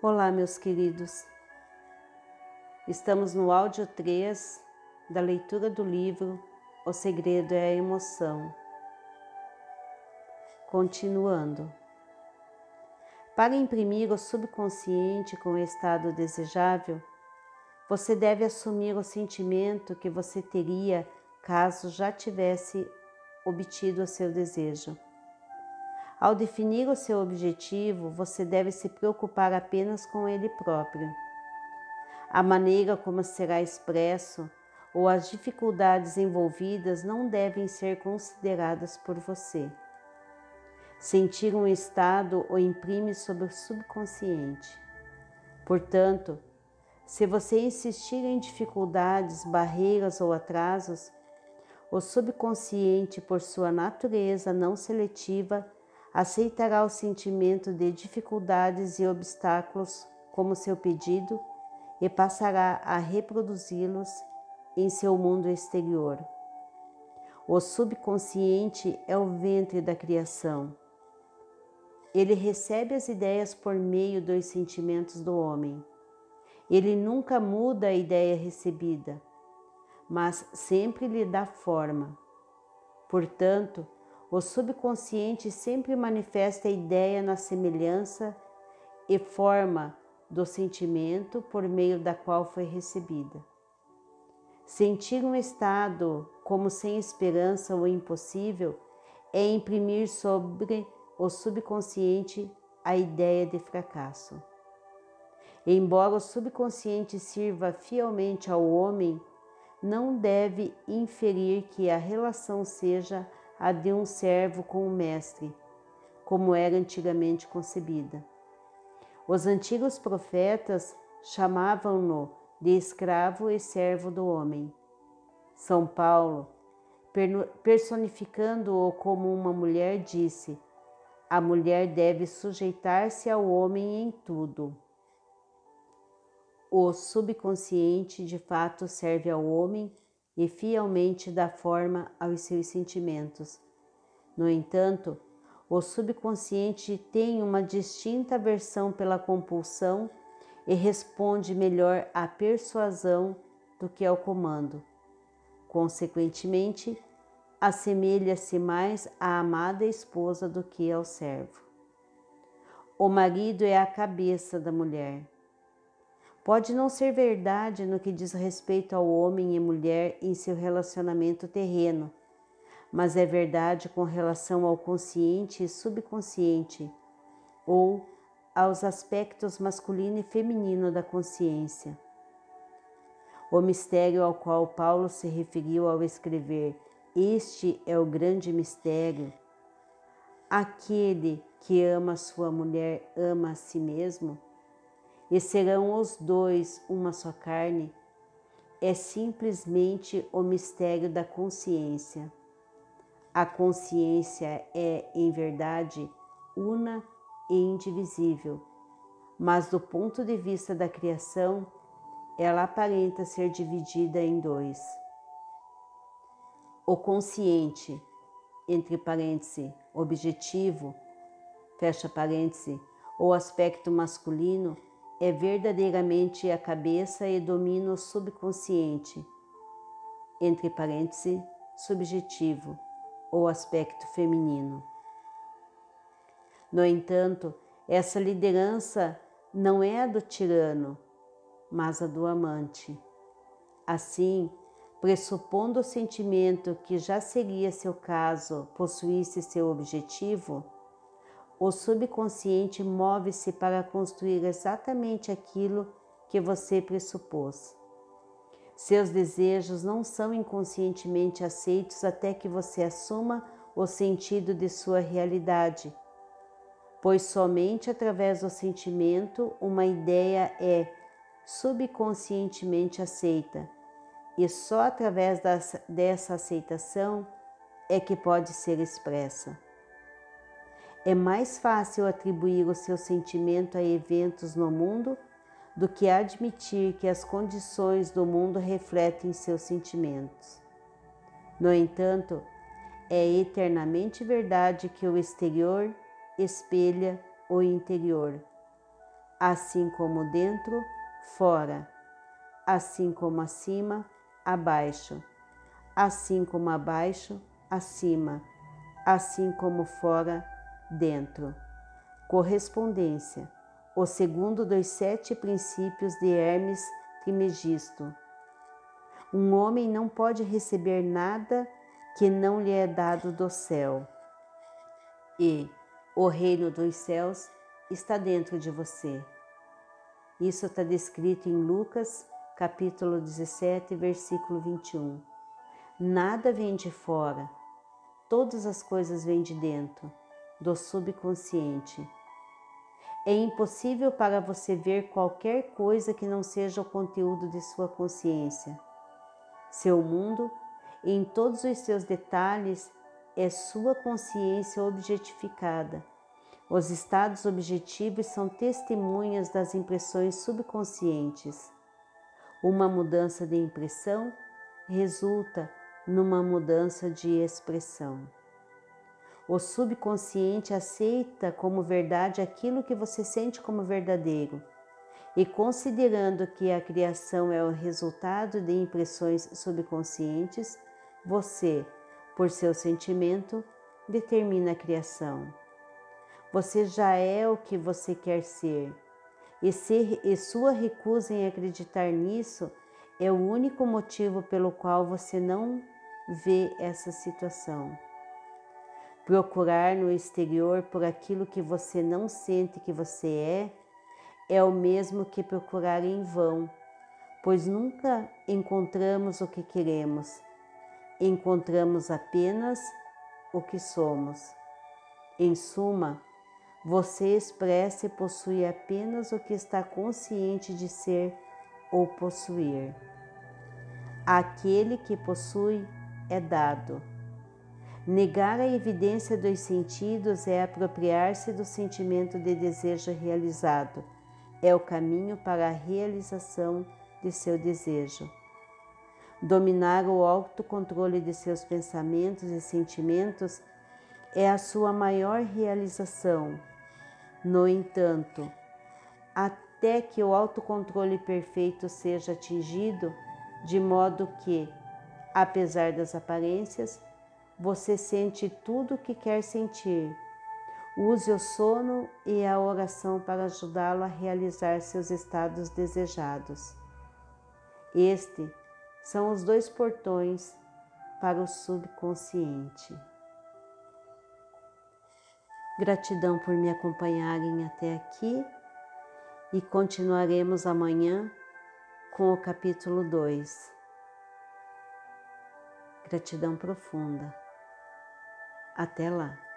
Olá, meus queridos. Estamos no áudio 3 da leitura do livro O Segredo é a Emoção. Continuando. Para imprimir o subconsciente com o estado desejável, você deve assumir o sentimento que você teria caso já tivesse obtido o seu desejo. Ao definir o seu objetivo, você deve se preocupar apenas com ele próprio. A maneira como será expresso ou as dificuldades envolvidas não devem ser consideradas por você. Sentir um estado o imprime sobre o subconsciente. Portanto, se você insistir em dificuldades, barreiras ou atrasos, o subconsciente, por sua natureza não seletiva, aceitará o sentimento de dificuldades e obstáculos como seu pedido e passará a reproduzi-los em seu mundo exterior. O subconsciente é o ventre da criação. Ele recebe as ideias por meio dos sentimentos do homem. Ele nunca muda a ideia recebida, mas sempre lhe dá forma. Portanto, o subconsciente sempre manifesta a ideia na semelhança e forma do sentimento por meio da qual foi recebida. Sentir um estado como sem esperança ou impossível é imprimir sobre o subconsciente a ideia de fracasso. Embora o subconsciente sirva fielmente ao homem, não deve inferir que a relação seja a de um servo com o mestre, como era antigamente concebida. Os antigos profetas chamavam-no de escravo e servo do homem. São Paulo, personificando-o como uma mulher, disse: A mulher deve sujeitar-se ao homem em tudo. O subconsciente de fato serve ao homem e fielmente dá forma aos seus sentimentos. No entanto, o subconsciente tem uma distinta aversão pela compulsão e responde melhor à persuasão do que ao comando. Consequentemente, assemelha-se mais à amada esposa do que ao servo. O marido é a cabeça da mulher Pode não ser verdade no que diz respeito ao homem e mulher em seu relacionamento terreno, mas é verdade com relação ao consciente e subconsciente, ou aos aspectos masculino e feminino da consciência. O mistério ao qual Paulo se referiu ao escrever Este é o grande mistério. Aquele que ama sua mulher ama a si mesmo e serão os dois uma só carne, é simplesmente o mistério da consciência. A consciência é, em verdade, una e indivisível, mas do ponto de vista da criação, ela aparenta ser dividida em dois. O consciente, entre parênteses, objetivo, fecha parêntese, ou aspecto masculino, é verdadeiramente a cabeça e domina o subconsciente, entre parênteses, subjetivo ou aspecto feminino. No entanto, essa liderança não é a do tirano, mas a do amante. Assim, pressupondo o sentimento que já seria seu caso possuísse seu objetivo, o subconsciente move-se para construir exatamente aquilo que você pressupôs. Seus desejos não são inconscientemente aceitos até que você assuma o sentido de sua realidade, pois somente através do sentimento uma ideia é subconscientemente aceita, e só através dessa aceitação é que pode ser expressa. É mais fácil atribuir o seu sentimento a eventos no mundo do que admitir que as condições do mundo refletem seus sentimentos. No entanto, é eternamente verdade que o exterior espelha o interior. assim como dentro, fora, assim como acima, abaixo, assim como abaixo, acima, assim como fora, dentro. Correspondência. O segundo dos sete princípios de Hermes Trimegisto. Um homem não pode receber nada que não lhe é dado do céu. E o reino dos céus está dentro de você. Isso está descrito em Lucas, capítulo 17, versículo 21. Nada vem de fora, todas as coisas vêm de dentro, do subconsciente. É impossível para você ver qualquer coisa que não seja o conteúdo de sua consciência. Seu mundo, em todos os seus detalhes, é sua consciência objetificada os estados objetivos são testemunhas das impressões subconscientes. Uma mudança de impressão resulta numa mudança de expressão. O subconsciente aceita como verdade aquilo que você sente como verdadeiro, e considerando que a criação é o resultado de impressões subconscientes, você, por seu sentimento, determina a criação. Você já é o que você quer ser. E, ser, e sua recusa em acreditar nisso é o único motivo pelo qual você não vê essa situação. Procurar no exterior por aquilo que você não sente que você é é o mesmo que procurar em vão, pois nunca encontramos o que queremos, encontramos apenas o que somos. Em suma, você expressa e possui apenas o que está consciente de ser ou possuir. Aquele que possui é dado. Negar a evidência dos sentidos é apropriar-se do sentimento de desejo realizado. É o caminho para a realização de seu desejo. Dominar o autocontrole de seus pensamentos e sentimentos é a sua maior realização no entanto, até que o autocontrole perfeito seja atingido, de modo que, apesar das aparências, você sente tudo o que quer sentir. Use o sono e a oração para ajudá-lo a realizar seus estados desejados. Este são os dois portões para o subconsciente. Gratidão por me acompanharem até aqui e continuaremos amanhã com o capítulo 2. Gratidão profunda. Até lá.